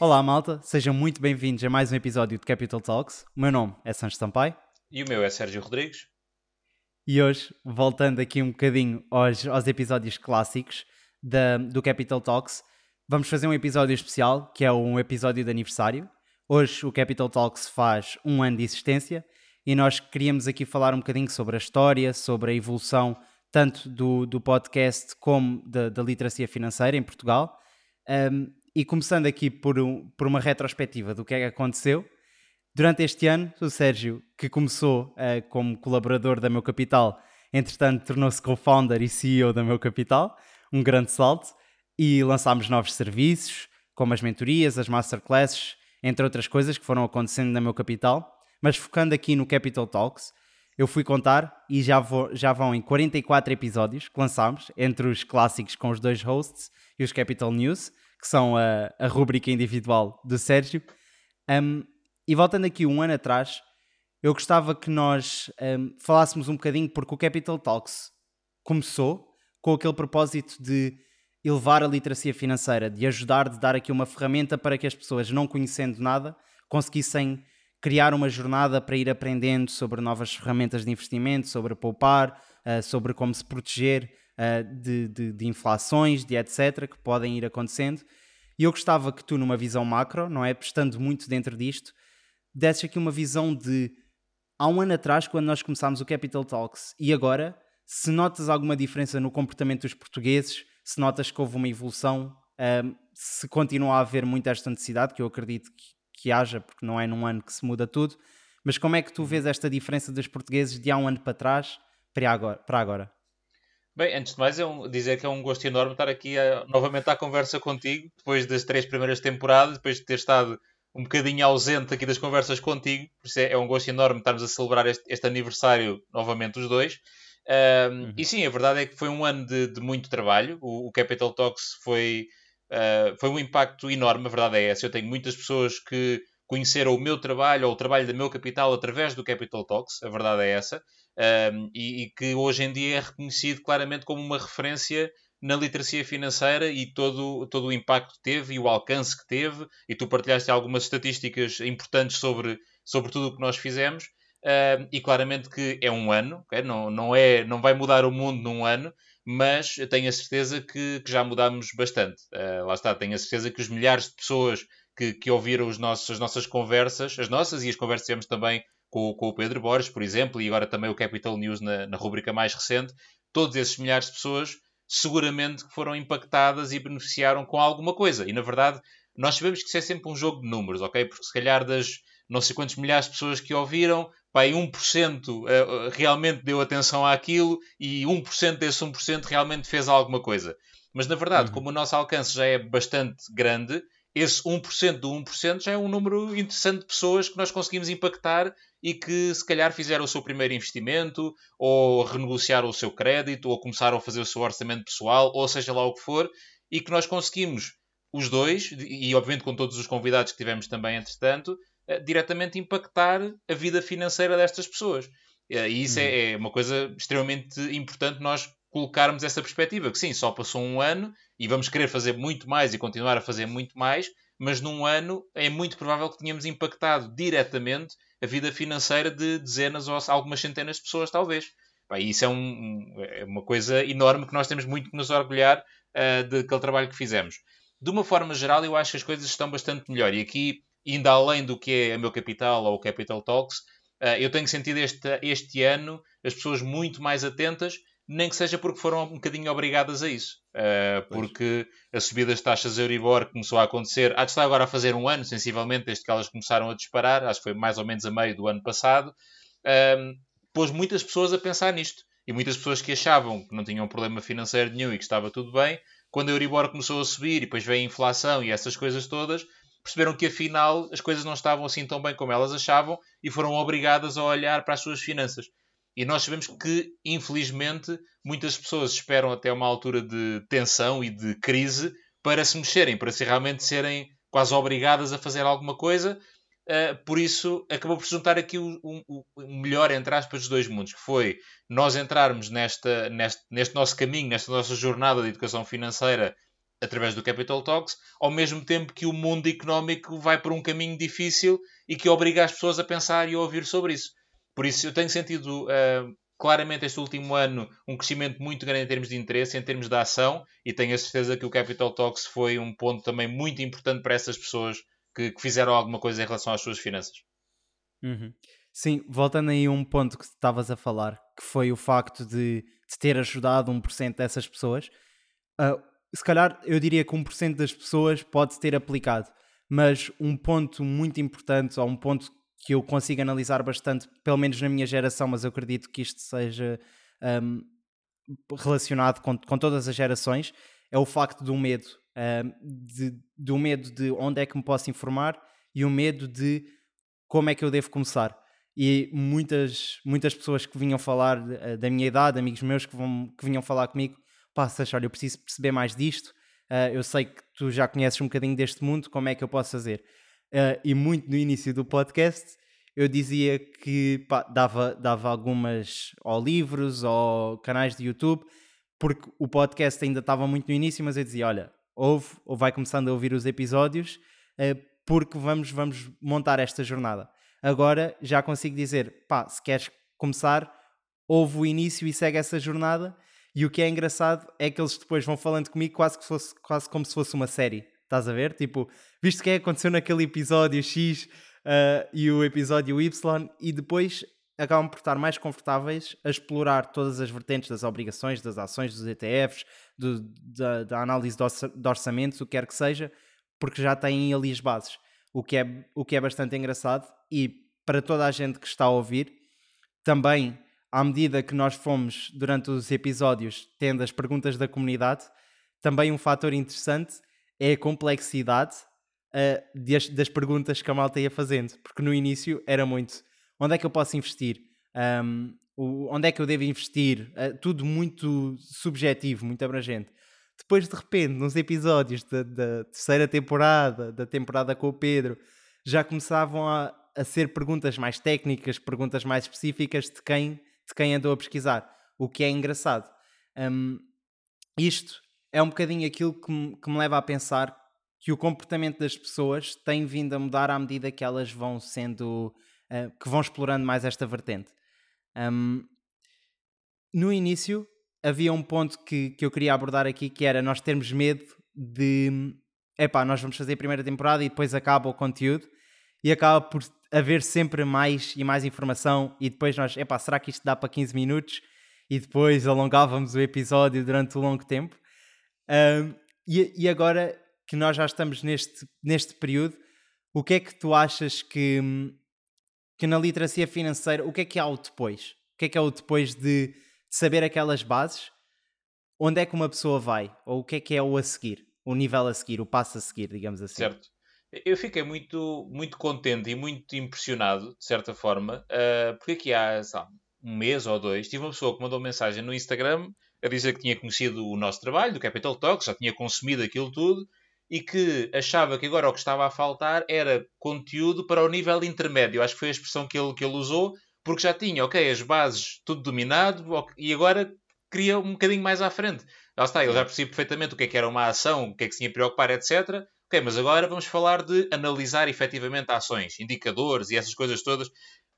Olá, malta, sejam muito bem-vindos a mais um episódio de Capital Talks. O meu nome é Sancho Sampaio. E o meu é Sérgio Rodrigues. E hoje, voltando aqui um bocadinho aos, aos episódios clássicos da, do Capital Talks, vamos fazer um episódio especial, que é um episódio de aniversário. Hoje o Capital Talks faz um ano de existência e nós queríamos aqui falar um bocadinho sobre a história, sobre a evolução tanto do, do podcast como da, da literacia financeira em Portugal. Um, e começando aqui por, um, por uma retrospectiva do que é que aconteceu, durante este ano, o Sérgio, que começou uh, como colaborador da Meu Capital, entretanto tornou-se co-founder e CEO da Meu Capital, um grande salto, e lançámos novos serviços, como as mentorias, as masterclasses, entre outras coisas que foram acontecendo na Meu Capital. Mas focando aqui no Capital Talks, eu fui contar e já, vou, já vão em 44 episódios que lançámos, entre os clássicos com os dois hosts e os Capital News que são a, a rúbrica individual do Sérgio. Um, e voltando aqui um ano atrás, eu gostava que nós um, falássemos um bocadinho, porque o Capital Talks começou com aquele propósito de elevar a literacia financeira, de ajudar, de dar aqui uma ferramenta para que as pessoas, não conhecendo nada, conseguissem criar uma jornada para ir aprendendo sobre novas ferramentas de investimento, sobre poupar, uh, sobre como se proteger uh, de, de, de, inflações, de etc., que podem ir acontecendo. E eu gostava que tu, numa visão macro, não é? Estando muito dentro disto, desses aqui uma visão de há um ano atrás, quando nós começámos o Capital Talks, e agora, se notas alguma diferença no comportamento dos portugueses, se notas que houve uma evolução, um, se continua a haver muita esta necessidade, que eu acredito que, que haja, porque não é num ano que se muda tudo, mas como é que tu vês esta diferença dos portugueses de há um ano para trás para agora? Para agora? Bem, antes de mais, é um, dizer que é um gosto enorme estar aqui a, novamente à conversa contigo, depois das três primeiras temporadas, depois de ter estado um bocadinho ausente aqui das conversas contigo. Por isso é, é um gosto enorme estarmos a celebrar este, este aniversário novamente, os dois. Um, uhum. E sim, a verdade é que foi um ano de, de muito trabalho. O, o, Capital Talks foi, uh, foi um impacto enorme, a verdade é essa. Eu tenho muitas pessoas que conheceram o meu trabalho ou o trabalho da meu capital através do Capital Talks, a verdade é essa um, e, e, que hoje em dia é reconhecido claramente como uma referência na literacia financeira e todo, todo o impacto que teve e o alcance que teve. E tu partilhaste algumas estatísticas importantes sobre, sobre tudo o que nós fizemos. Uh, e claramente que é um ano, okay? não, não, é, não vai mudar o mundo num ano, mas tenho a certeza que, que já mudámos bastante. Uh, lá está, tenho a certeza que os milhares de pessoas que, que ouviram os nossos, as nossas conversas, as nossas e as conversas que tivemos também com, com o Pedro Borges, por exemplo, e agora também o Capital News na, na rubrica mais recente, todos esses milhares de pessoas seguramente foram impactadas e beneficiaram com alguma coisa. E na verdade, nós sabemos que isso é sempre um jogo de números, ok? Porque se calhar das não sei quantos milhares de pessoas que ouviram, pai, 1% uh, realmente deu atenção àquilo e 1% desse 1% realmente fez alguma coisa. Mas na verdade, uhum. como o nosso alcance já é bastante grande, esse 1% do 1% já é um número interessante de pessoas que nós conseguimos impactar e que se calhar fizeram o seu primeiro investimento, ou renegociaram o seu crédito, ou começaram a fazer o seu orçamento pessoal, ou seja lá o que for, e que nós conseguimos, os dois, e obviamente com todos os convidados que tivemos também entretanto, eh, diretamente impactar a vida financeira destas pessoas. Eh, e isso é, uhum. é uma coisa extremamente importante nós colocarmos essa perspectiva, que sim, só passou um ano e vamos querer fazer muito mais e continuar a fazer muito mais, mas num ano é muito provável que tenhamos impactado diretamente a vida financeira de dezenas ou algumas centenas de pessoas, talvez. Bem, isso é, um, é, uma coisa enorme que nós temos muito que nos orgulhar uh, daquele trabalho que fizemos. De uma forma geral, eu acho que as coisas estão bastante melhor. E aqui, indo além do que é o meu capital ou o Capital Talks, uh, eu tenho sentido este, este ano as pessoas muito mais atentas nem que seja porque foram um bocadinho obrigadas a isso. Uh, porque a subida das taxas Euribor começou a acontecer, há de estar agora a fazer um ano, sensivelmente, desde que elas começaram a disparar, acho que foi mais ou menos a meio do ano passado, uh, pôs muitas pessoas a pensar nisto. E muitas pessoas que achavam que não tinham problema financeiro nenhum e que estava tudo bem, quando a Euribor começou a subir e depois veio a inflação e essas coisas todas, perceberam que afinal as coisas não estavam assim tão bem como elas achavam e foram obrigadas a olhar para as suas finanças. E nós sabemos que, infelizmente, muitas pessoas esperam até uma altura de tensão e de crise para se mexerem, para se realmente serem quase obrigadas a fazer alguma coisa. Uh, por isso, acabou por juntar aqui o, o, o, melhor, entre aspas, dos dois mundos, que foi nós entrarmos nesta, neste, neste nosso caminho, nesta nossa jornada de educação financeira através do Capital Talks, ao mesmo tempo que o mundo económico vai por um caminho difícil e que obriga as pessoas a pensar e a ouvir sobre isso. Por isso, eu tenho sentido uh, claramente este último ano um crescimento muito grande em termos de interesse, em termos de ação, e tenho a certeza que o Capital Talks foi um ponto também muito importante para essas pessoas que, que fizeram alguma coisa em relação às suas finanças. Uhum. Sim, voltando aí a um ponto que estavas a falar, que foi o facto de, de ter ajudado 1% dessas pessoas. Uh, se calhar eu diria que 1% das pessoas pode ter aplicado, mas um ponto muito importante, ou um ponto que eu consigo analisar bastante, pelo menos na minha geração, mas eu acredito que isto seja um, relacionado com, com todas as gerações, é o facto do medo. Um, de, do medo de onde é que me posso informar e o medo de como é que eu devo começar. E muitas, muitas pessoas que vinham falar uh, da minha idade, amigos meus que, vão, que vinham falar comigo, pá, olha, eu preciso perceber mais disto, uh, eu sei que tu já conheces um bocadinho deste mundo, como é que eu posso fazer? Uh, e muito no início do podcast eu dizia que pá, dava, dava algumas ou livros ou canais de YouTube, porque o podcast ainda estava muito no início, mas eu dizia: olha, ouve ou vai começando a ouvir os episódios, uh, porque vamos, vamos montar esta jornada. Agora já consigo dizer: pá, se queres começar, ouve o início e segue essa jornada. E o que é engraçado é que eles depois vão falando comigo quase, que fosse, quase como se fosse uma série. Estás a ver? Tipo, visto que é aconteceu naquele episódio X uh, e o episódio Y, e depois acabam por estar mais confortáveis a explorar todas as vertentes das obrigações, das ações, dos ETFs, do, da, da, análise de orçamentos, o que quer que seja, porque já têm ali as bases. O que, é, o que é bastante engraçado e para toda a gente que está a ouvir, também à medida que nós fomos durante os episódios tendo as perguntas da comunidade, também um fator interessante é a complexidade uh, das, das, perguntas que a malta ia fazendo, porque no início era muito onde é que eu posso investir, um, o, onde é que eu devo investir, uh, tudo muito subjetivo, muito abrangente. Depois, de repente, nos episódios da, da terceira temporada, da temporada com o Pedro, já começavam a, a ser perguntas mais técnicas, perguntas mais específicas de quem, de quem andou a pesquisar, o que é engraçado. Um, isto é um bocadinho aquilo que me, que me leva a pensar que o comportamento das pessoas tem vindo a mudar à medida que elas vão sendo, uh, que vão explorando mais esta vertente. Um, no início havia um ponto que, que eu queria abordar aqui que era nós termos medo de epá, nós vamos fazer a primeira temporada e depois acaba o conteúdo e acaba por haver sempre mais e mais informação e depois nós, epá, será que isto dá para 15 minutos? E depois alongávamos o episódio durante um longo tempo. Um, e, e agora que nós já estamos neste, neste período, o que é que tu achas que, que na literacia financeira, o que é que há o depois? O que é que é o depois de, saber aquelas bases? Onde é que uma pessoa vai? Ou o que é que é o a seguir? O nível a seguir, o passo a seguir, digamos assim. Certo. Eu fiquei muito, muito contente e muito impressionado, de certa forma, uh, porque aqui há sabe, um mês ou dois tive uma pessoa que mandou mensagem no Instagram a dizer que tinha conhecido o nosso trabalho, do Capital Talks, já tinha consumido aquilo tudo e que achava que agora o que estava a faltar era conteúdo para o nível intermédio. Acho que foi a expressão que ele, que ele usou, porque já tinha, ok, as bases tudo dominado e agora queria um bocadinho mais à frente. Lá está, ele já percebeu perfeitamente o que é que era uma ação, o que é que se tinha a preocupar, etc. Ok, mas agora vamos falar de analisar efetivamente ações, indicadores e essas coisas todas.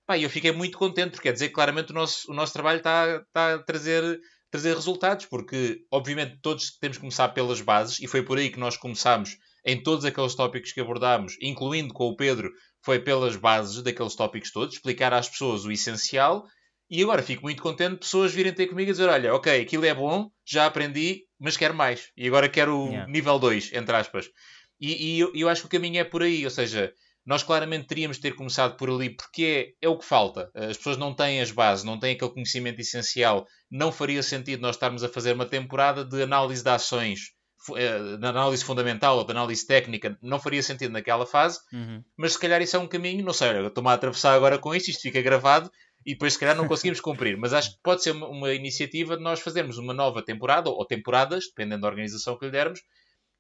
Pá, eu fiquei muito contente, porque quer dizer que claramente o nosso, o nosso trabalho está, está a trazer trazer resultados, porque obviamente todos temos que começar pelas bases e foi por aí que nós começámos em todos aqueles tópicos que abordámos, incluindo com o Pedro, foi pelas bases daqueles tópicos todos, explicar às pessoas o essencial. E agora fico muito contente de pessoas virem ter comigo e dizer: Olha, ok, aquilo é bom, já aprendi, mas quero mais. E agora quero o yeah. nível 2, entre aspas. E, e eu, eu acho que o caminho é por aí, ou seja, nós claramente teríamos de ter começado por ali, porque é, é o que falta. As pessoas não têm as bases, não têm aquele conhecimento essencial. Não faria sentido nós estarmos a fazer uma temporada de análise de ações, eh, de análise fundamental ou de análise técnica. Não faria sentido naquela fase, uhum. mas se calhar isso é um caminho. Não sei, estou-me a atravessar agora com isto, isto fica gravado e depois se calhar não conseguimos cumprir. Mas acho que pode ser uma, uma iniciativa de nós fazermos uma nova temporada, ou temporadas, dependendo da organização que lhe dermos.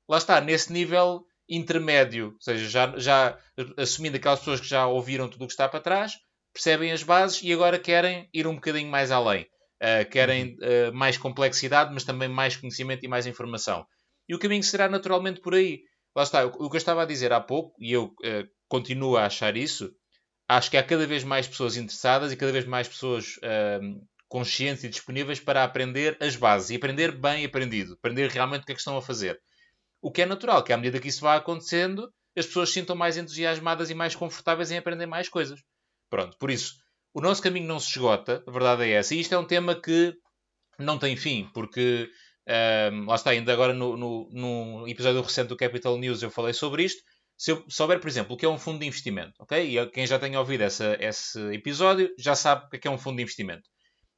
Lá está, nesse nível intermédio, ou seja, já, já assumindo aquelas pessoas que já ouviram tudo o que está para trás, percebem as bases e agora querem ir um bocadinho mais além. Uh, querem uh, mais complexidade, mas também mais conhecimento e mais informação. E o caminho será naturalmente por aí. Lá está, o que eu estava a dizer há pouco, e eu uh, continuo a achar isso, acho que há cada vez mais pessoas interessadas e cada vez mais pessoas conscientes e disponíveis para aprender as bases e aprender bem aprendido, aprender realmente o que é que estão a fazer. O que é natural, que à medida que isso vai acontecendo, as pessoas se sintam mais entusiasmadas e mais confortáveis em aprender mais coisas. Pronto, por isso, o nosso caminho não se esgota, a verdade é essa. E isto é um tema que não tem fim, porque um, lá está, ainda agora no, no, no, episódio recente do Capital News eu falei sobre isto. Se eu souber, por exemplo, o que é um fundo de investimento, ok? E quem já tenha ouvido essa, esse episódio já sabe o que é, é um fundo de investimento.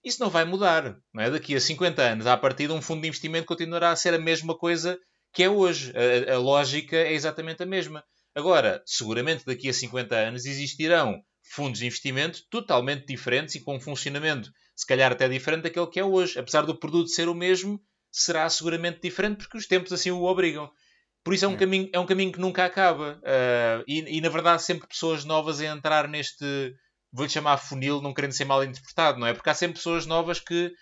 Isso não vai mudar, não é? Daqui a 50 anos, à partida, um fundo de investimento continuará a ser a mesma coisa que é hoje. A, a lógica é exatamente a mesma. Agora, seguramente daqui a 50 anos existirão fundos de investimento totalmente diferentes e com um funcionamento, se calhar até diferente daquele que é hoje. Apesar do produto ser o mesmo, será seguramente diferente porque os tempos assim o obrigam. Por isso é um, é. Caminho, é um caminho que nunca acaba. Uh, e, e, na verdade, sempre pessoas novas a entrar neste, vou-lhe chamar funil, não querendo ser mal interpretado, não é? Porque há sempre pessoas novas que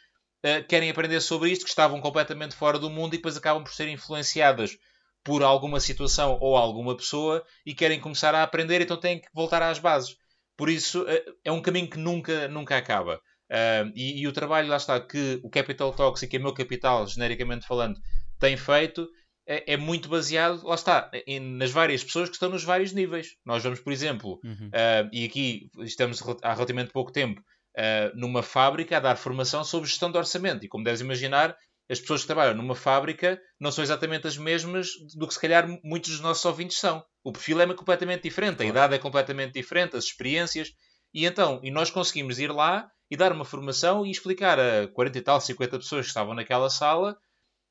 uh, querem aprender sobre isto, que estavam completamente fora do mundo e depois acabam por ser influenciadas por alguma situação ou alguma pessoa e querem começar a aprender, então têm que voltar às bases. Por isso, eh, é um caminho que nunca, nunca acaba. Uh, e, e, o trabalho, lá está, que o Capital Talks e que é meu capital, genericamente falando, tem feito, é, é muito baseado, lá está, em, nas várias pessoas que estão nos vários níveis. Nós vamos, por exemplo, uhum. uh, e aqui estamos há relativamente pouco tempo, uh, numa fábrica a dar formação sobre gestão de orçamento. E como deves imaginar, as pessoas que trabalham numa fábrica não são exatamente as mesmas do que se calhar muitos dos nossos ouvintes são. O perfil é completamente diferente, a idade é completamente diferente, as experiências. E então, e nós conseguimos ir lá e dar uma formação e explicar a 40 e tal, 50 pessoas que estavam naquela sala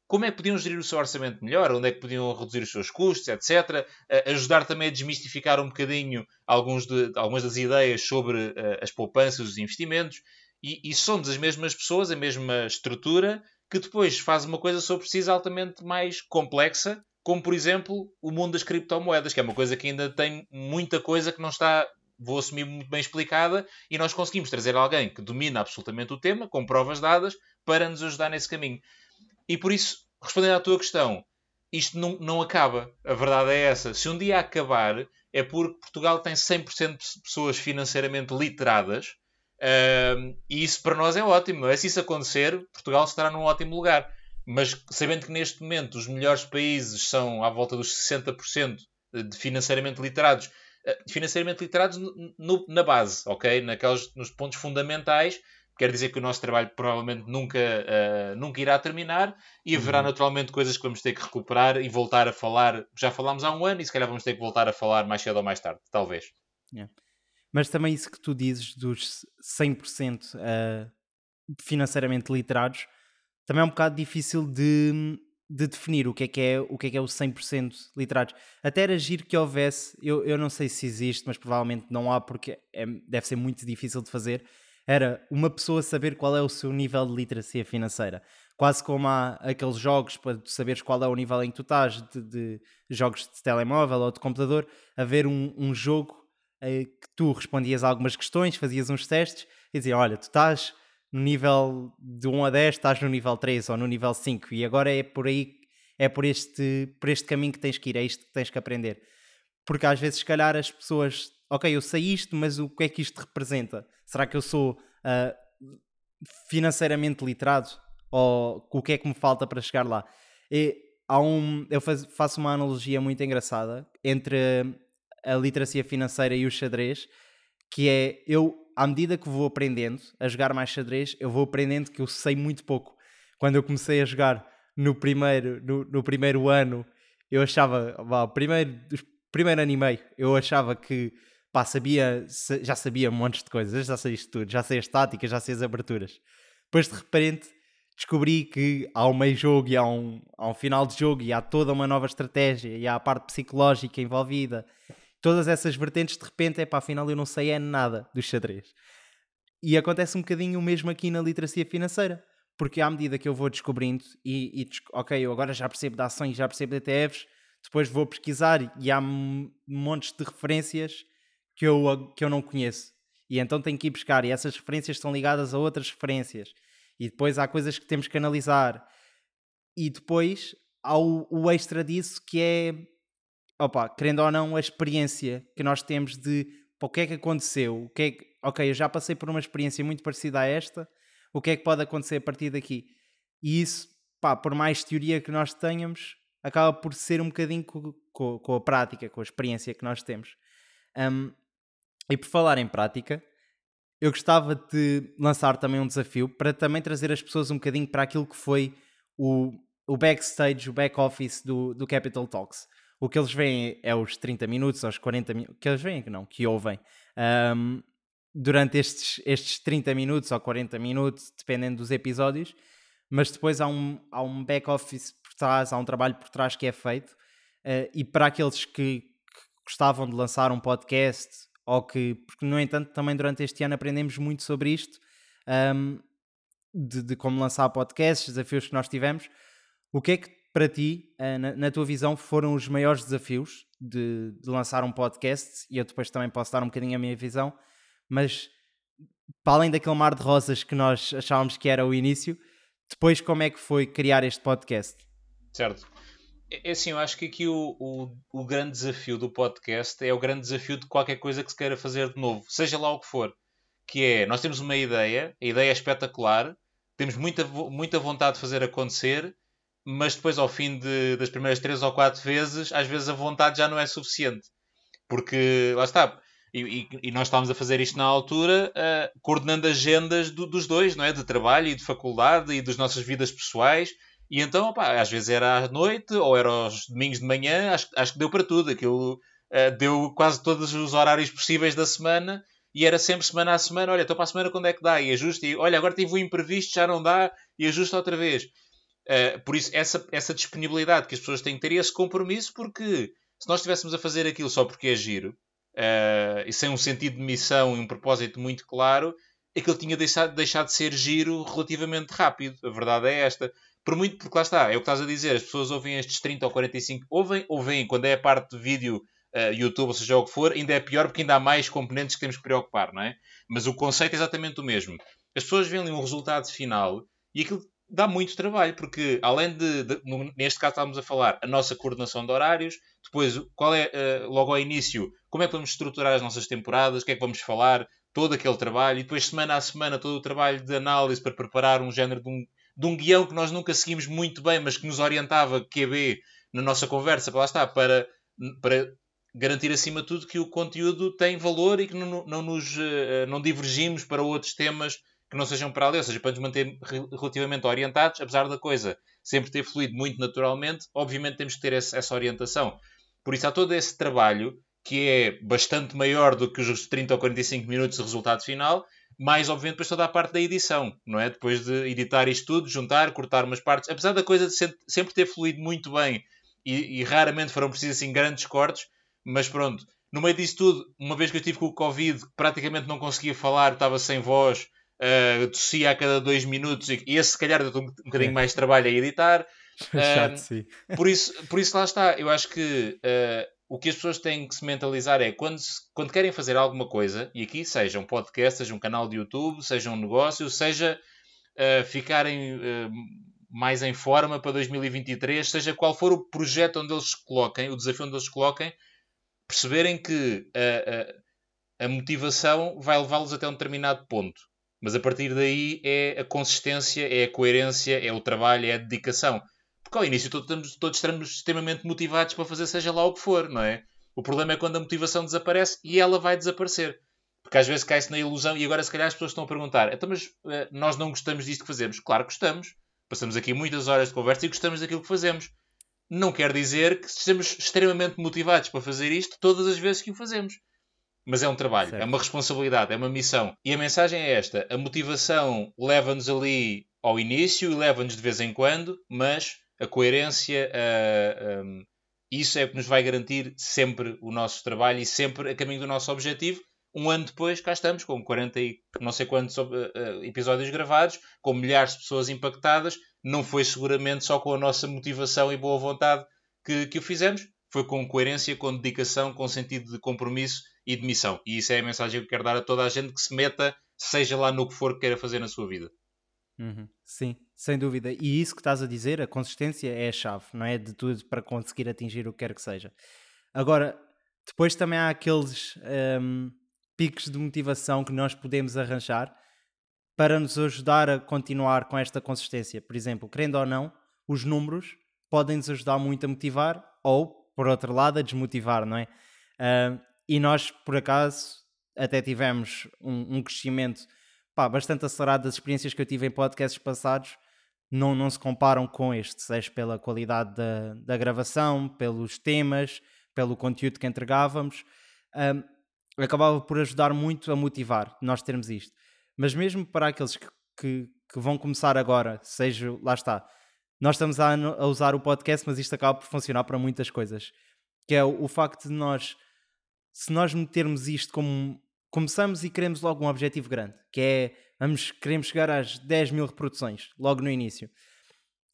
como é que podiam gerir o seu orçamento melhor, onde é que podiam reduzir os seus custos, etc. ajudar também a desmistificar um bocadinho alguns de, algumas das ideias sobre uh, as poupanças, os investimentos. E, e somos as mesmas pessoas, a mesma estrutura, que depois faz uma coisa sobre si altamente mais complexa, como por exemplo o mundo das criptomoedas, que é uma coisa que ainda tem muita coisa que não está, vou assumir, muito bem explicada, e nós conseguimos trazer alguém que domina absolutamente o tema, com provas dadas, para nos ajudar nesse caminho. E por isso, respondendo à tua questão, isto não, não acaba. A verdade é essa. Se um dia acabar, é porque Portugal tem 100% de pessoas financeiramente literadas e isso para nós é ótimo, é? Se isso acontecer, Portugal estará num ótimo lugar. Mas sabendo que neste momento os melhores países são à volta dos 60% de financeiramente literados, uh, financeiramente literados no, no, na base, ok? Naqueles, nos pontos fundamentais, quer dizer que o nosso trabalho provavelmente nunca, uh, nunca irá terminar e haverá uhum. naturalmente coisas que vamos ter que recuperar e voltar a falar. Já falámos há um ano e se calhar vamos ter que voltar a falar mais cedo ou mais tarde, talvez. Yeah. Mas também isso que tu dizes dos 100% uh, eh, financeiramente literados, também é um bocado difícil de, de definir o que é que é o, que é, que é o 100% literados. Até era giro que houvesse, eu, eu não sei se existe, mas provavelmente não há porque é, deve ser muito difícil de fazer, era uma pessoa saber qual é o seu nível de literacia financeira. Quase como há aqueles jogos para saberes qual é o nível em que tu estás, de, de jogos de telemóvel ou de computador, haver um, um jogo eh, que tu respondias a algumas questões, fazias uns testes e diziam: Olha, tu estás no nível de 1 a 10, estás no nível 3 ou no nível 5 e agora é por aí, é por este, por este caminho que tens que ir, é isto que tens que aprender. Porque às vezes, se calhar, as pessoas, ok, eu sei isto, mas o que é que isto representa? Será que eu sou uh, financeiramente literado? Ou o que é que me falta para chegar lá? E há um, eu faz, faço uma analogia muito engraçada entre a literacia financeira e o xadrez, que é eu, à medida que vou aprendendo a jogar mais xadrez, eu vou aprendendo que eu sei muito pouco. Quando eu comecei a jogar no primeiro, no, no primeiro ano, eu achava, o primeiro, primeiro ano e meio, eu achava que pá, sabia, já sabia montes de coisas, já sei isto tudo, já sei as táticas, já sei as aberturas. Depois de repente descobri que há um meio jogo e há um, há um final de jogo e há toda uma nova estratégia e há a parte psicológica envolvida todas essas vertentes, de repente, é pá, afinal eu não sei é nada do xadrez. E acontece um bocadinho o mesmo aqui na literacia financeira, porque à medida que eu vou descobrindo e, e ok, eu agora já percebo de ações, já percebo de ETFs, depois vou pesquisar e há montes de referências que eu, que eu não conheço. E então tenho que ir buscar, e essas referências estão ligadas a outras referências. E depois há coisas que temos que analisar. E depois há o, o extra disso que é, opa, querendo ou não, a experiência que nós temos de pá, o que é que aconteceu, o que é que, ok, eu já passei por uma experiência muito parecida a esta, o que é que pode acontecer a partir daqui? E isso, pá, por mais teoria que nós tenhamos, acaba por ser um bocadinho com, com, com a prática, com a experiência que nós temos. Um, e por falar em prática, eu gostava de lançar também um desafio para também trazer as pessoas um bocadinho para aquilo que foi o, o backstage, o back-office do, do Capital Talks. O que eles veem é os 30 minutos, os 40 minutos, que eles veem que não, que ouvem. Um, durante estes, estes 30 minutos ou 40 minutos, dependendo dos episódios, mas depois há um, há um back-office por trás, há um trabalho por trás que é feito. Uh, e para aqueles que, que, gostavam de lançar um podcast, ou que, porque no entanto também durante este ano aprendemos muito sobre isto, um, de, de, como lançar podcasts, desafios que nós tivemos. O que é que para ti, uh, na, na, tua visão, foram os maiores desafios de, de lançar um podcast? E eu depois também posso dar um bocadinho a minha visão, mas para além daquele mar de rosas que nós achávamos que era o início, depois como é que foi criar este podcast? Certo. É, é assim, eu acho que aqui o, o, o, grande desafio do podcast é o grande desafio de qualquer coisa que se queira fazer de novo, seja lá o que for. Que é, nós temos uma ideia, a ideia é espetacular, temos muita, muita vontade de fazer acontecer, mas depois ao fim de, das primeiras três ou quatro vezes, às vezes a vontade já não é suficiente. Porque, lá está, e, e, e, nós estávamos a fazer isto na altura, uh, coordenando agendas do, dos dois, não é? De trabalho e de faculdade e das nossas vidas pessoais. E então, opa, às vezes era à noite ou era aos domingos de manhã, acho, acho que deu para tudo. Aquilo uh, deu quase todos os horários possíveis da semana e era sempre semana a semana. Olha, estou para a semana quando é que dá? E ajusta. E olha, agora tive um imprevisto, já não dá e ajusta outra vez. Uh, por isso, essa, essa disponibilidade que as pessoas têm que ter e esse compromisso, porque se nós estivéssemos a fazer aquilo só porque é giro, uh, e sem um sentido de missão e um propósito muito claro, aquilo tinha deixado, deixado de ser giro relativamente rápido. A verdade é esta. Por muito, porque lá está, é o que estás a dizer, as pessoas ouvem estes 30 ou 45, ouvem ou veem, quando é a parte de vídeo, uh, YouTube, ou seja o que for, ainda é pior porque ainda há mais componentes que temos que preocupar, não é? Mas o conceito é exatamente o mesmo. As pessoas veem ali um resultado final e aquilo dá muito trabalho, porque além de, de, neste caso estávamos a falar, a nossa coordenação de horários, depois qual é, uh, logo ao início, como é que vamos estruturar as nossas temporadas, o que é que vamos falar, todo aquele trabalho, e depois semana a semana todo o trabalho de análise para preparar um género de um, de um guião que nós nunca seguimos muito bem, mas que nos orientava QB na nossa conversa, para lá está, para, para garantir acima de tudo que o conteúdo tem valor e que não, não nos uh, não divergimos para outros temas que não sejam para ali, ou seja, para nos manter relativamente orientados, apesar da coisa sempre ter fluído muito naturalmente, obviamente temos que ter essa orientação. Por isso há todo esse trabalho que é bastante maior do que os 30 ou 45 minutos de resultado final, mais obviamente depois toda a parte da edição, não é? Depois de editar isto tudo, juntar, cortar umas partes, apesar da coisa de sempre ter fluído muito bem e, e raramente foram precisos assim grandes cortes, mas pronto, no meio disso tudo, uma vez que eu estive com o Covid, praticamente não conseguia falar, estava sem voz, uh, tossia a cada dois minutos e esse se calhar deu um, um bocadinho mais de trabalho a editar. Chato, sim. Por isso, por isso lá está, eu acho que uh, o que as pessoas têm que se mentalizar é quando, quando querem fazer alguma coisa, e aqui seja um podcast, seja um canal de YouTube, seja um negócio, seja uh, ficarem uh, mais em forma para 2023, seja qual for o projeto onde eles se coloquem, o desafio onde eles se coloquem, perceberem que a, a, a motivação vai levá-los até um determinado ponto. Mas a partir daí é a consistência, é a coerência, é o trabalho, é a dedicação. Porque ao início todos estamos, todos estamos extremamente motivados para fazer seja lá o que for, não é? O problema é quando a motivação desaparece e ela vai desaparecer. Porque às vezes cai-se na ilusão e agora se calhar as pessoas estão a perguntar então mas uh, nós não gostamos disto que fazemos? Claro que gostamos. Passamos aqui muitas horas de conversa e gostamos daquilo que fazemos. Não quer dizer que estejamos extremamente motivados para fazer isto todas as vezes que o fazemos mas é um trabalho, certo. é uma responsabilidade, é uma missão. E a mensagem é esta: a motivação leva-nos ali ao início e leva-nos de vez em quando, mas a coerência, uh, um, isso é o que nos vai garantir sempre o nosso trabalho e sempre a caminho do nosso objetivo. Um ano depois, cá estamos, com 40 e não sei quantos uh, episódios gravados, com milhares de pessoas impactadas. Não foi seguramente só com a nossa motivação e boa vontade que, que o fizemos, foi com coerência, com dedicação, com sentido de compromisso e de missão. E isso é a mensagem que eu quero dar a toda a gente que se meta, seja lá no que for que queira fazer na sua vida. Uhum. Sim, sem dúvida. E isso que estás a dizer, a consistência é a chave, não é? De tudo para conseguir atingir o que quer que seja. Agora, depois também há aqueles um, picos de motivação que nós podemos arranjar para nos ajudar a continuar com esta consistência. Por exemplo, querendo ou não, os números podem nos ajudar muito a motivar ou, por outro lado, a desmotivar, não é? Uh, e nós, por acaso, até tivemos um, um crescimento pá, bastante acelerado das experiências que eu tive em podcasts passados. Não, não se comparam com este, seja pela qualidade da, da gravação, pelos temas, pelo conteúdo que entregávamos. Um, acabava por ajudar muito a motivar nós termos isto. Mas mesmo para aqueles que, que, que vão começar agora, seja, lá está, nós estamos a, a, usar o podcast, mas isto acaba por funcionar para muitas coisas. Que é o, o facto de nós, se nós metermos isto como. Começamos e queremos logo um objetivo grande, que é vamos, queremos chegar às 10 mil reproduções, logo no início.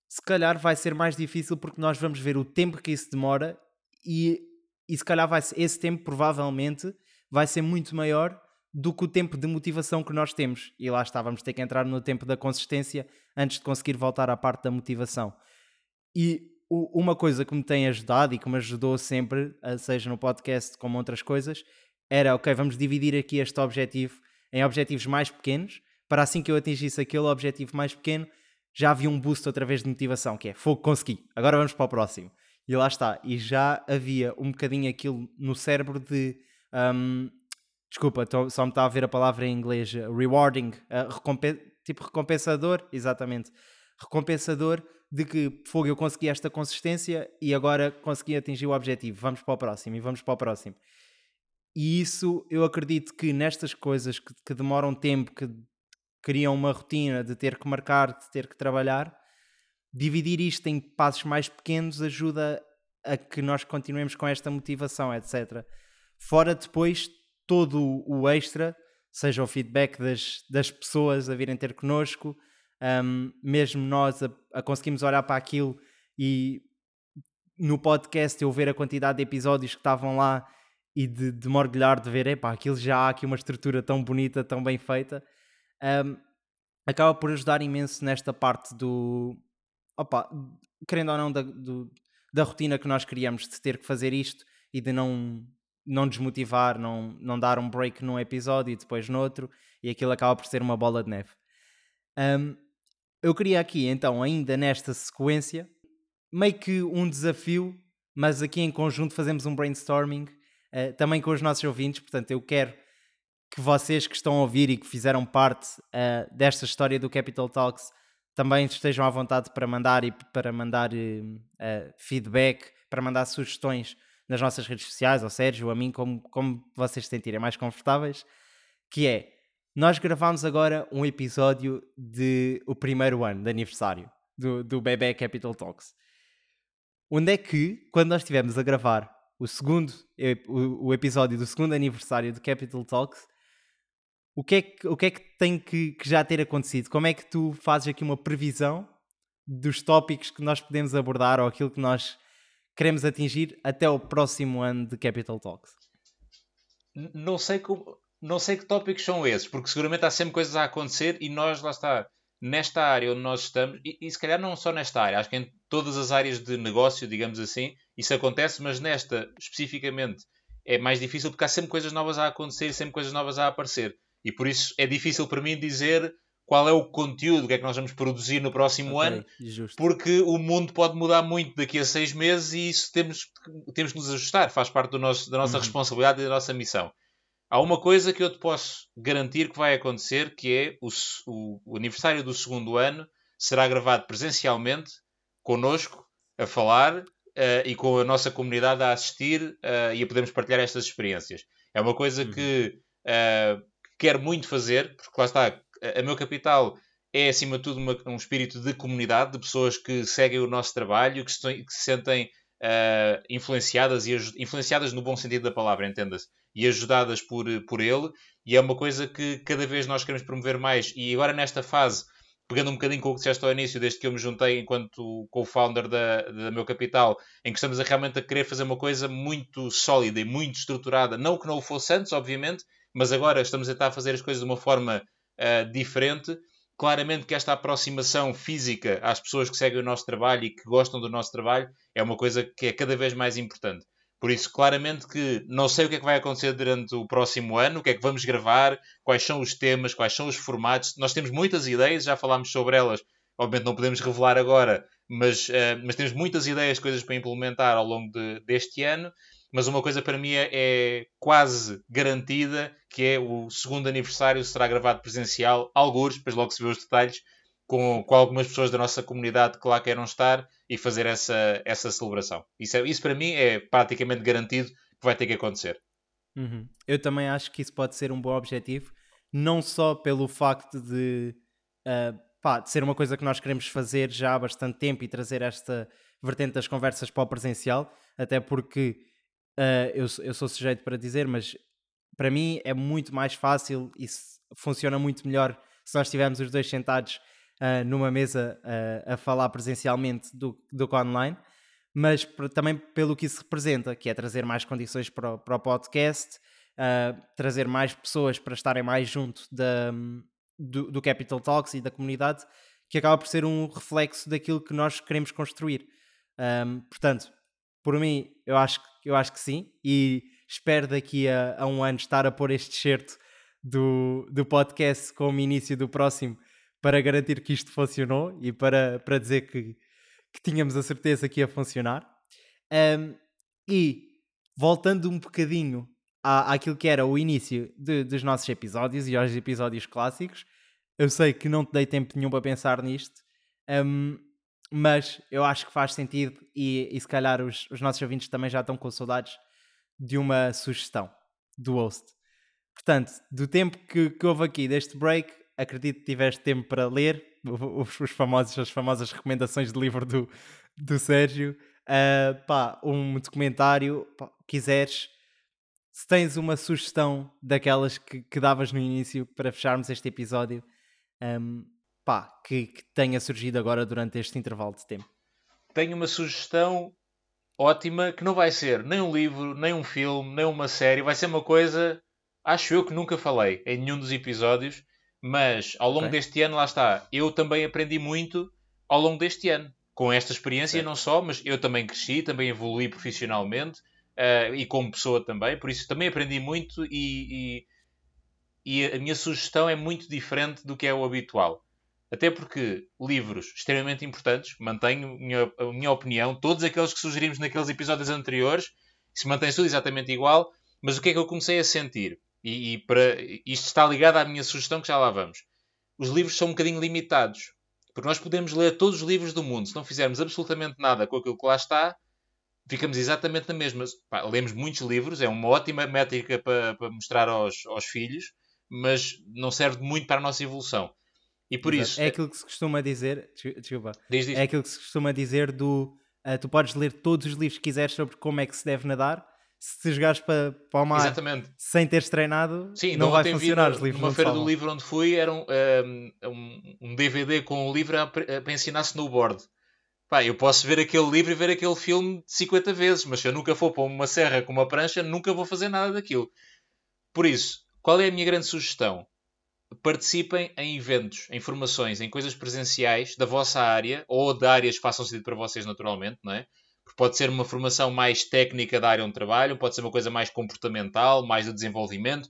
Se calhar vai ser mais difícil porque nós vamos ver o tempo que isso demora e, e se calhar vai, esse tempo provavelmente vai ser muito maior do que o tempo de motivação que nós temos. E lá está, vamos ter que entrar no tempo da consistência antes de conseguir voltar à parte da motivação. E uma coisa que me tem ajudado e que me ajudou sempre, seja no podcast como outras coisas, era ok, vamos dividir aqui este objetivo em objetivos mais pequenos, para assim que eu atingisse aquele objetivo mais pequeno, já havia um boost outra vez de motivação, que é fogo, consegui, agora vamos para o próximo. E lá está, e já havia um bocadinho aquilo no cérebro de um, Desculpa, tô, só me está a ver a palavra em inglês. Rewarding, uh, tipo recompensador, exatamente. Recompensador de que fogo, eu consegui esta consistência e agora consegui atingir o objetivo. Vamos para o próximo e vamos para o próximo. E isso eu acredito que nestas coisas que, que demoram tempo, que criam uma rotina de ter que marcar, de ter que trabalhar, dividir isto em passos mais pequenos ajuda a que nós continuemos com esta motivação, etc. Fora depois todo o extra, seja o feedback das, das pessoas a virem ter connosco, um, mesmo nós a, a, conseguimos olhar para aquilo e no podcast eu ver a quantidade de episódios que estavam lá e de, de me orgulhar de ver, epá, aquilo já há aqui uma estrutura tão bonita, tão bem feita, um, acaba por ajudar imenso nesta parte do, opa, querendo ou não, da, do, da rotina que nós criamos de ter que fazer isto e de não não desmotivar, não, não dar um break num episódio e depois noutro, e aquilo acaba por ser uma bola de neve. Um, eu queria aqui, então, ainda nesta sequência, meio que um desafio, mas aqui em conjunto fazemos um brainstorming, uh, também com os nossos ouvintes, portanto, eu quero que vocês que estão a ouvir e que fizeram parte uh, desta história do Capital Talks também estejam à vontade para mandar e para mandar uh, feedback, para mandar sugestões nas nossas redes sociais, ao Sérgio, a mim, como, como vocês se sentirem mais confortáveis, que é, nós gravámos agora um episódio de o primeiro ano de aniversário do, do Bebé Capital Talks. Onde é que, quando nós estivemos a gravar o segundo o, o, episódio do segundo aniversário do Capital Talks, o que é que, o que, é que tem que, que já ter acontecido? Como é que tu fazes aqui uma previsão dos tópicos que nós podemos abordar ou aquilo que nós queremos atingir até o próximo ano de Capital Talks? Não sei, como, não sei que tópicos são esses, porque seguramente há sempre coisas a acontecer e nós, lá está, nesta área onde nós estamos, e, e se calhar não só nesta área, acho que em todas as áreas de negócio, digamos assim, isso acontece, mas nesta especificamente é mais difícil porque há sempre coisas novas a acontecer e sempre coisas novas a aparecer. E por isso é difícil para mim dizer qual é o conteúdo, o que é que nós vamos produzir no próximo okay, ano, justo. porque o mundo pode mudar muito daqui a seis meses e isso temos, temos que nos ajustar, faz parte nosso, da nossa uhum. responsabilidade e da nossa missão. Há uma coisa que eu te posso garantir que vai acontecer, que é o, o, o aniversário do segundo ano será gravado presencialmente, connosco, a falar uh, e com a nossa comunidade a assistir uh, e a podermos partilhar estas experiências. É uma coisa uhum. que uh, quero muito fazer, porque lá está, a meu capital é, acima de tudo, uma, um espírito de comunidade, de pessoas que seguem o nosso trabalho, que, estão, que se sentem uh, influenciadas, e influenciadas no bom sentido da palavra, entenda-se, e ajudadas por, por ele. E é uma coisa que cada vez nós queremos promover mais. E agora, nesta fase, pegando um bocadinho com o que disseste ao início, desde que eu me juntei enquanto co-founder da, da Meu Capital, em que estamos a, realmente a querer fazer uma coisa muito sólida e muito estruturada. Não que não o fosse antes, obviamente, mas agora estamos a tentar fazer as coisas de uma forma uh, diferente. claramente que esta aproximação física às pessoas que seguem o nosso trabalho e que gostam do nosso trabalho é uma coisa que é cada vez mais importante. Por isso, claramente que não sei o que é que vai acontecer durante o próximo ano, o que é que vamos gravar, quais são os temas, quais são os formatos. Nós temos muitas ideias, já falámos sobre elas, obviamente não podemos revelar agora, mas, uh, mas temos muitas ideias, coisas para implementar ao longo de, deste ano. Mas uma coisa para mim é, é, quase garantida, que é o segundo aniversário será gravado presencial, alguns, depois logo se vê os detalhes, com, com algumas pessoas da nossa comunidade que lá queiram estar e fazer essa, essa celebração. Isso, é, isso para mim é praticamente garantido que vai ter que acontecer. Uhum. Eu também acho que isso pode ser um bom objetivo, não só pelo facto de uh, pá, de ser uma coisa que nós queremos fazer já há bastante tempo e trazer esta vertente das conversas para o presencial, até porque uh, eu, eu sou sujeito para dizer, mas para mim é muito mais fácil e funciona muito melhor se nós estivermos os dois sentados uh, numa mesa uh, a falar presencialmente do, do que online, mas também pelo que isso representa, que é trazer mais condições para o, para o podcast, trazer mais pessoas para estarem mais junto da, do, do Capital Talks e da comunidade, que acaba por ser um reflexo daquilo que nós queremos construir. Um, portanto, por mim, eu acho, eu acho que sim, e espero daqui a, a um ano estar a pôr este certo do, do podcast como início do próximo para garantir que isto funcionou e para, para dizer que, que tínhamos a certeza que ia funcionar. Um, e voltando um bocadinho à, àquilo que era o início de, dos nossos episódios e aos episódios clássicos. Eu sei que não te dei tempo nenhum para pensar nisto, um, mas eu acho que faz sentido e, e se calhar os, os, nossos ouvintes também já estão com saudades de uma sugestão do host. Portanto, do tempo que, que houve aqui deste break, acredito que tiveste tempo para ler os, os famosos, as famosas recomendações de livro do, do Sérgio. Uh, pá, um documentário, pá, quiseres, se tens uma sugestão daquelas que, que davas no início para fecharmos este episódio, um, pá, que, que, tenha surgido agora durante este intervalo de tempo. Tenho uma sugestão ótima que não vai ser nem um livro, nem um filme, nem uma série, vai ser uma coisa, acho eu que nunca falei em nenhum dos episódios, mas ao longo okay. deste ano, lá está, eu também aprendi muito ao longo deste ano. Com esta experiência, certo. não só, mas eu também cresci, também evolui profissionalmente uh, e como pessoa também, por isso também aprendi muito e, e, e, a minha sugestão é muito diferente do que é o habitual. Até porque livros extremamente importantes, mantenho minha, a minha opinião, todos aqueles que sugerimos naqueles episódios anteriores, se mantém tudo exatamente igual, mas o que é que eu comecei a sentir? E, e para, isto está ligado à minha sugestão que já lá vamos. Os livros são um bocadinho limitados. Porque nós podemos ler todos os livros do mundo. Se não fizermos absolutamente nada com aquilo que lá está, ficamos exatamente na mesma. Pá, lemos muitos livros, é uma ótima métrica para, para mostrar aos, aos filhos, mas não serve muito para a nossa evolução. E por Exato. isso. É aquilo que se costuma dizer. Desculpa. Diz, diz. É aquilo que se costuma dizer do. Uh, tu podes ler todos os livros que quiseres sobre como é que se deve nadar. Se jogares para, para o mar Exatamente. sem teres treinado, Sim, não vai funcionar os livros. Numa feira do livro onde fui, era um, um, um DVD com um livro para ensinar snowboard. Pá, eu posso ver aquele livro e ver aquele filme 50 vezes, mas se eu nunca for para uma serra com uma prancha, nunca vou fazer nada daquilo. Por isso, qual é a minha grande sugestão? Participem em eventos, em formações, em coisas presenciais da vossa área ou de áreas que façam sentido para vocês naturalmente, não é? Pode ser uma formação mais técnica da área onde trabalham, pode ser uma coisa mais comportamental, mais de desenvolvimento.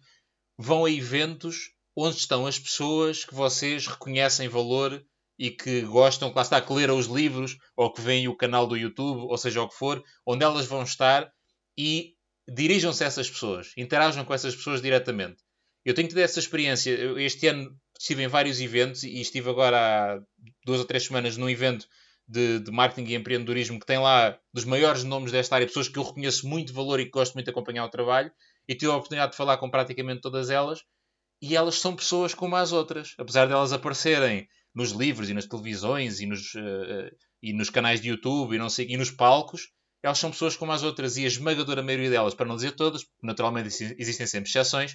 Vão a eventos onde estão as pessoas que vocês reconhecem valor e que gostam, que lá está, que leram os livros ou que veem o canal do YouTube, ou seja o que for, onde elas vão estar e dirijam-se a essas pessoas, interajam com essas pessoas diretamente. Eu tenho tido essa experiência. Este ano estive em vários eventos e estive agora há duas ou três semanas num evento de, de, marketing e empreendedorismo que tem lá dos maiores nomes desta área, pessoas que eu reconheço muito valor e que gosto muito de acompanhar o trabalho, e tive a oportunidade de falar com praticamente todas elas, e elas são pessoas como as outras, apesar de elas aparecerem nos livros e nas televisões e nos, uh, e nos canais de YouTube e, não sei, e nos palcos, elas são pessoas como as outras e a esmagadora maioria delas, para não dizer todas, naturalmente existem sempre exceções,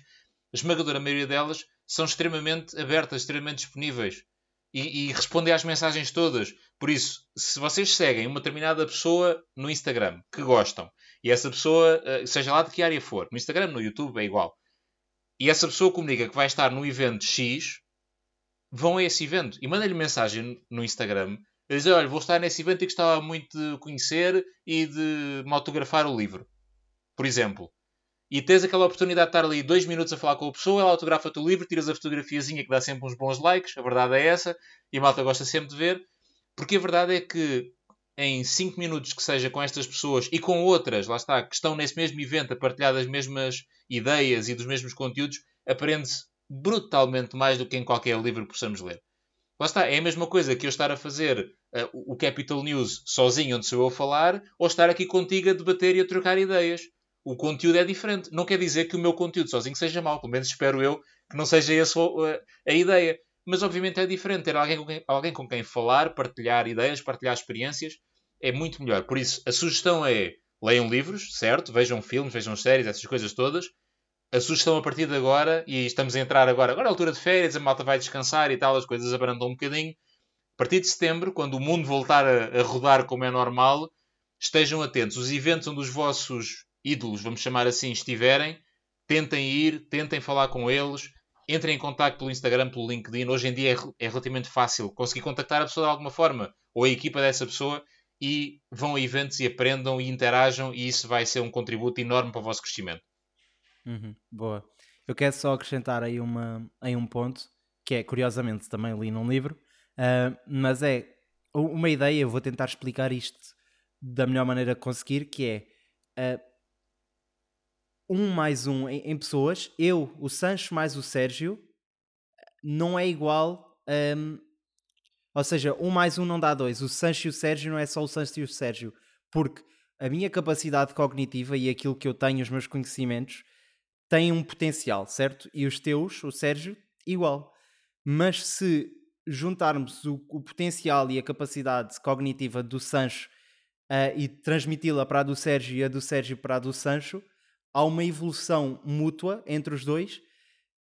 a esmagadora maioria delas são extremamente abertas, extremamente disponíveis e, e respondem às mensagens todas. Por isso, se vocês seguem uma determinada pessoa no Instagram que gostam e essa pessoa, uh, seja lá de que área for, no Instagram, no YouTube, é igual, e essa pessoa comunica que vai estar no evento X, vão a esse evento e mandem-lhe mensagem no Instagram a dizer: Olha, vou estar nesse evento e gostava muito de conhecer e de me autografar o livro, por exemplo. E tens aquela oportunidade de estar ali dois minutos a falar com a pessoa, ela autografa-te o livro, tiras a fotografiazinha que dá sempre uns bons likes, a verdade é essa, e a malta gosta sempre de ver, porque a verdade é que em 5 minutos que seja com estas pessoas e com outras, lá está, que estão nesse mesmo evento a partilhar das mesmas ideias e dos mesmos conteúdos, aprende-se brutalmente mais do que em qualquer livro que possamos ler. Lá está, é a mesma coisa que eu estar a fazer uh, o Capital News sozinho, onde sou eu a falar, ou estar aqui contigo a debater e a trocar ideias. O conteúdo é diferente. Não quer dizer que o meu conteúdo sozinho seja mau, pelo menos espero eu que não seja essa uh, a ideia. Mas obviamente é diferente ter alguém com, quem, alguém com quem falar, partilhar ideias, partilhar experiências é muito melhor. Por isso, a sugestão é leiam livros, certo? Vejam filmes, vejam séries, essas coisas todas. A sugestão a partir de agora, e estamos a entrar agora, agora é a altura de férias, a malta vai descansar e tal, as coisas abrandam um bocadinho. A partir de setembro, quando o mundo voltar a, a rodar como é normal, estejam atentos. Os eventos onde os vossos ídolos, vamos chamar assim, estiverem, tentem ir, tentem falar com eles, entrem em contato pelo Instagram, pelo LinkedIn. Hoje em dia é, é relativamente fácil conseguir contactar a pessoa de alguma forma, ou a equipa dessa pessoa, e vão a eventos e aprendam e interajam e isso vai ser um contributo enorme para o vosso crescimento. Uhum, boa. Eu quero só acrescentar aí, uma, um ponto que é, curiosamente, também li num livro, uh, mas é uma ideia, eu vou tentar explicar isto da melhor maneira que conseguir, que é uh, um mais um em, em, pessoas, eu, o Sancho mais o Sérgio, não é igual um, ou seja, um mais um não dá dois. O Sancho e o Sérgio não é só o Sancho e o Sérgio. Porque a minha capacidade cognitiva e aquilo que eu tenho, os meus conhecimentos, têm um potencial, certo? E os teus, o Sérgio, igual. Mas se juntarmos o, o potencial e a capacidade cognitiva do Sancho uh, e transmiti-la para a do Sérgio e a do Sérgio para a do Sancho, há uma evolução mútua entre os dois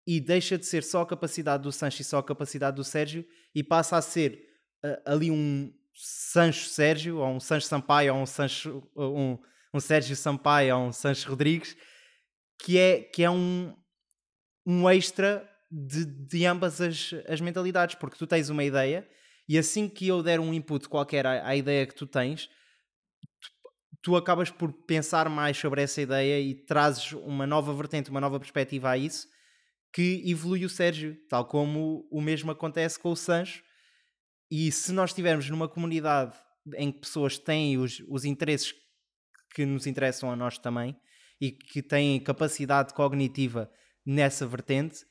e deixa de ser só a capacidade do Sancho e só a capacidade do Sérgio e passa a ser uh, ali um Sancho Sérgio, ou um Sancho Sampaio, ou um Sancho um, um Sérgio Sampaio, ou um Sancho Rodrigues, que é, que é um, um extra de, de ambas as, as mentalidades, porque tu tens uma ideia e assim que eu der um input qualquer à, à ideia que tu tens, tu, acabas por pensar mais sobre essa ideia e trazes uma nova vertente, uma nova perspectiva a isso que evolui o Sérgio, tal como o mesmo acontece com o Sancho. E se nós estivermos numa comunidade em que pessoas têm os, os interesses que nos interessam a nós também e que têm capacidade cognitiva nessa vertente,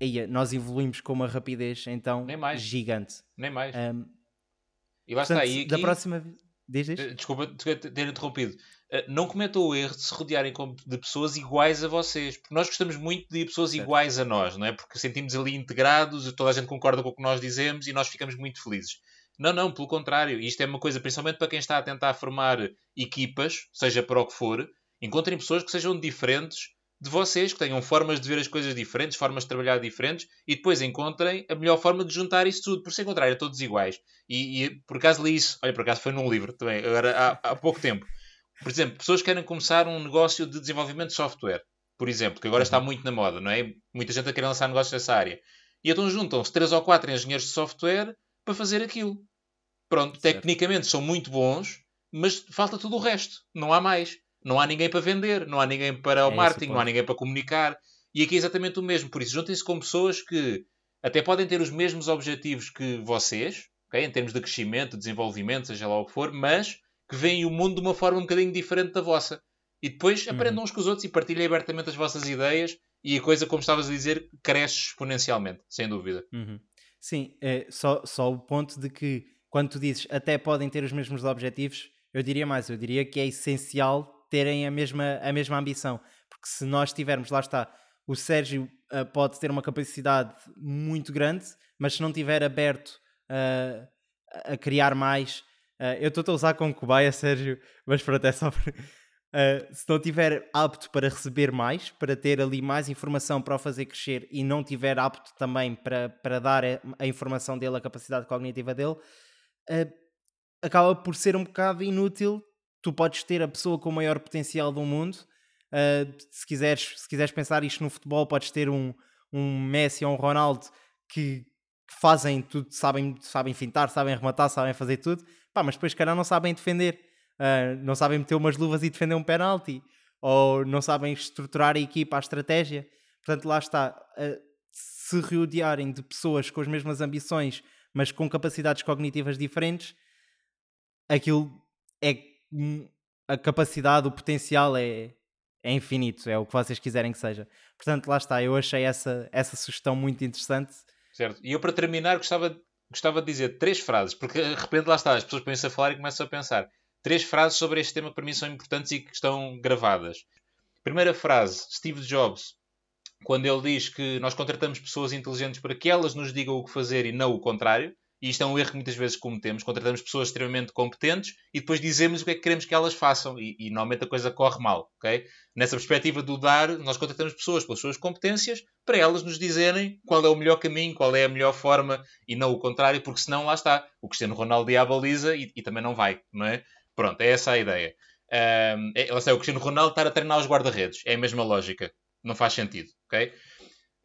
aí nós evoluímos com uma rapidez então Nem mais. gigante. Nem mais. Um, e portanto, está. E, da próxima Diz, diz. Eh, desculpa ter interrompido. Eh, não cometam o erro de se rodearem de pessoas iguais a vocês. Porque nós gostamos muito de pessoas certo. iguais a nós, não é? Porque sentimos ali integrados, toda a gente concorda com o que nós dizemos e nós ficamos muito felizes. Não, não, pelo contrário. Isto é uma coisa, principalmente para quem está a tentar formar equipas, seja para o que for, encontrem pessoas que sejam diferentes de vocês, que tenham formas de ver as coisas diferentes, formas de trabalhar diferentes e depois encontrem a melhor forma de juntar isso tudo, por se encontrarem todos iguais. E, e, por acaso li isso, olha, por acaso foi num livro também, agora há, há pouco tempo. Por exemplo, pessoas que querem começar um negócio de desenvolvimento de software, por exemplo, que agora está uhum. muito na moda, não é? Muita gente a querer lançar negócios nessa área. E então juntam-se três ou quatro engenheiros de software para fazer aquilo. Pronto, certo. tecnicamente são muito bons, mas falta tudo o resto. Não há mais. Não há ninguém para vender, não há ninguém para o é marketing, não há ninguém para comunicar. E aqui é exatamente o mesmo. Por isso, juntem-se com pessoas que até podem ter os mesmos objetivos que vocês, okay? em termos de crescimento, de desenvolvimento, seja lá o que for, mas que veem o mundo de uma forma um bocadinho diferente da vossa. E depois uhum. aprendam uns com os outros e partilhem abertamente as vossas ideias e a coisa, como estavas a dizer, cresce exponencialmente, sem dúvida. Uhum. Sim, é só, só o ponto de que quando tu dizes até podem ter os mesmos objetivos, eu diria mais, eu diria que é essencial terem a mesma, a mesma ambição. Porque se nós tivermos, lá está, o Sérgio uh, pode ter uma capacidade muito grande, mas se não tiver aberto uh, a criar mais, uh, eu estou a usar como cobaia, Sérgio, mas pronto, é só. se não tiver apto para receber mais, para ter ali mais informação para o fazer crescer e não tiver apto também para, para dar a, a informação dele, a capacidade cognitiva dele, acaba por ser um bocado inútil tu podes ter a pessoa com o maior potencial do mundo. Uh, se, quiseres, se quiseres pensar isto no futebol, podes ter um, um Messi ou um Ronaldo que fazem tudo, sabem, sabem fintar, sabem rematar, sabem fazer tudo, pá, mas depois, cara, não sabem defender, uh, não sabem meter umas luvas e defender um penalti, ou não sabem estruturar a equipa, a estratégia. Portanto, lá está. Uh, se rodearem de pessoas com as mesmas ambições, mas com capacidades cognitivas diferentes, aquilo é a capacidade, o potencial é, é infinito, é o que vocês quiserem que seja. Portanto, lá está, eu achei essa, essa sugestão muito interessante. Certo. E eu, para terminar, gostava, gostava de dizer três frases, porque de repente lá está, as pessoas começam a falar e começam a pensar. Três frases sobre este tema que para mim são importantes e que estão gravadas. Primeira frase, Steve Jobs, quando ele diz que nós contratamos pessoas inteligentes para que elas nos digam o que fazer e não o contrário, e isto é um erro que muitas vezes cometemos, contratamos pessoas extremamente competentes e depois dizemos o que é que queremos que elas façam e, e normalmente a coisa corre mal, ok? Nessa perspectiva do dar, nós contratamos pessoas pelas suas competências para elas nos dizerem qual é o melhor caminho, qual é a melhor forma e não o contrário, porque senão lá está, o Cristiano Ronaldo ia à baliza e, e também não vai, não é? Pronto, é essa a ideia. Um, é, o Cristiano Ronaldo estar a treinar os guarda-redes, é a mesma lógica, não faz sentido, ok?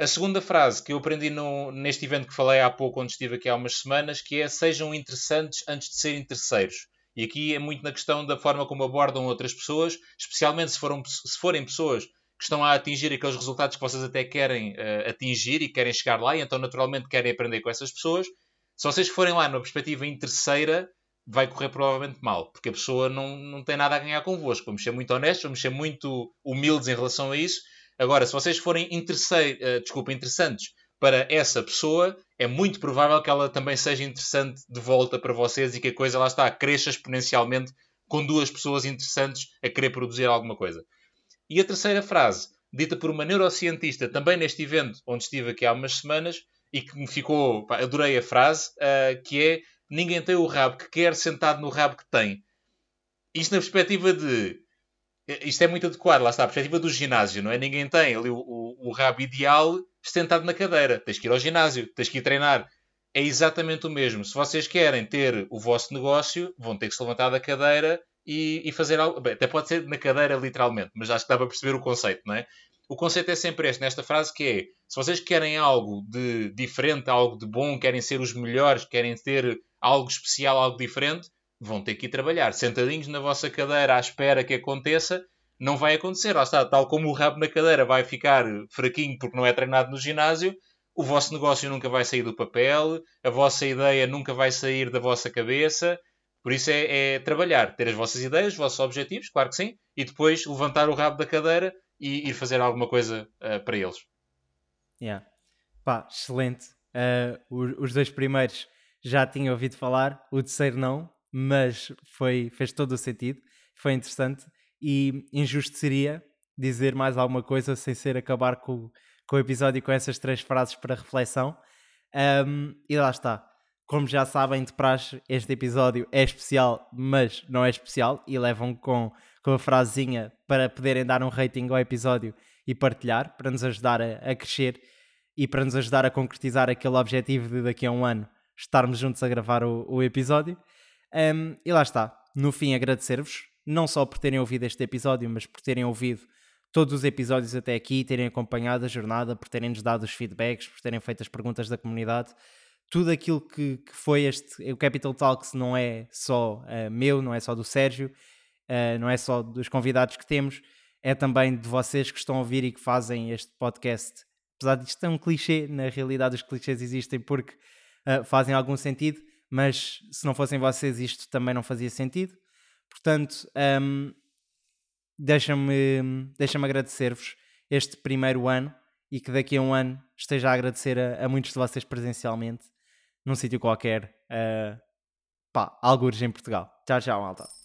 A segunda frase que eu aprendi no, neste evento que falei há pouco, onde estive aqui há umas semanas, que é sejam interessantes antes de serem terceiros. E aqui é muito na questão da forma como abordam outras pessoas, especialmente se, foram, se forem pessoas que estão a atingir aqueles resultados que vocês até querem uh, atingir e querem chegar lá, e então naturalmente querem aprender com essas pessoas. Se vocês forem lá numa perspectiva interesseira, vai correr provavelmente mal, porque a pessoa não, não tem nada a ganhar convosco. Vamos ser muito honestos, vamos ser muito humildes em relação a isso Agora, se vocês forem uh, desculpa, interessantes para essa pessoa, é muito provável que ela também seja interessante de volta para vocês e que a coisa lá está, cresça exponencialmente com duas pessoas interessantes a querer produzir alguma coisa. E a terceira frase, dita por uma neurocientista também neste evento onde estive aqui há umas semanas e que me ficou, pá, adorei a frase, uh, que é ninguém tem o rabo que quer sentado no rabo que tem. Isto na perspectiva de isto é muito adequado, lá está, a perspectiva do ginásio, não é? Ninguém tem ali o, o, o rabo ideal sentado na cadeira. Tens que ir ao ginásio, tens que ir treinar. É exatamente o mesmo. Se vocês querem ter o vosso negócio, vão ter que se levantar da cadeira e, e fazer algo. Bem, até pode ser na cadeira, literalmente, mas acho que dá para perceber o conceito, não é? O conceito é sempre este, nesta frase, que é: se vocês querem algo de diferente, algo de bom, querem ser os melhores, querem ter algo especial, algo diferente, vão ter que ir trabalhar. Sentadinhos na vossa cadeira à espera que aconteça, não vai acontecer. Lá está, tal como o rabo na cadeira vai ficar fraquinho porque não é treinado no ginásio, o vosso negócio nunca vai sair do papel, a vossa ideia nunca vai sair da vossa cabeça. Por isso é, é trabalhar, ter as vossas ideias, os vossos objetivos, claro que sim, e depois levantar o rabo da cadeira e ir fazer alguma coisa uh, para eles. Yeah. Pá, excelente. Uh, os dois primeiros já tinha ouvido falar, o terceiro não, mas foi, fez todo o sentido, foi interessante e injusto seria dizer mais alguma coisa sem ser acabar com, com o episódio com essas três frases para reflexão. Um, e lá está. Como já sabem de praxe, este episódio é especial, mas não é especial e levam com, com a frasezinha para poderem dar um rating ao episódio e partilhar, para nos ajudar a, a crescer e para nos ajudar a concretizar aquele objetivo de daqui a um ano estarmos juntos a gravar o, o episódio. Um, e lá está. No fim, agradecer-vos, não só por terem ouvido este episódio, mas por terem ouvido todos os episódios até aqui, terem acompanhado a jornada, por terem-nos dado os feedbacks, por terem feito as perguntas da comunidade. Tudo aquilo que, que foi este. O Capital Talks não é só uh, meu, não é só do Sérgio, uh, não é só dos convidados que temos, é também de vocês que estão a ouvir e que fazem este podcast. Apesar de isto ser um clichê, na realidade os clichês existem porque uh, fazem algum sentido mas se não fossem vocês isto também não fazia sentido. Portanto, um, deixa-me deixa agradecer-vos este primeiro ano e que daqui a um ano esteja a agradecer a, a muitos de vocês presencialmente num sítio qualquer, uh, pá, algures em Portugal. Tchau, tchau, malta.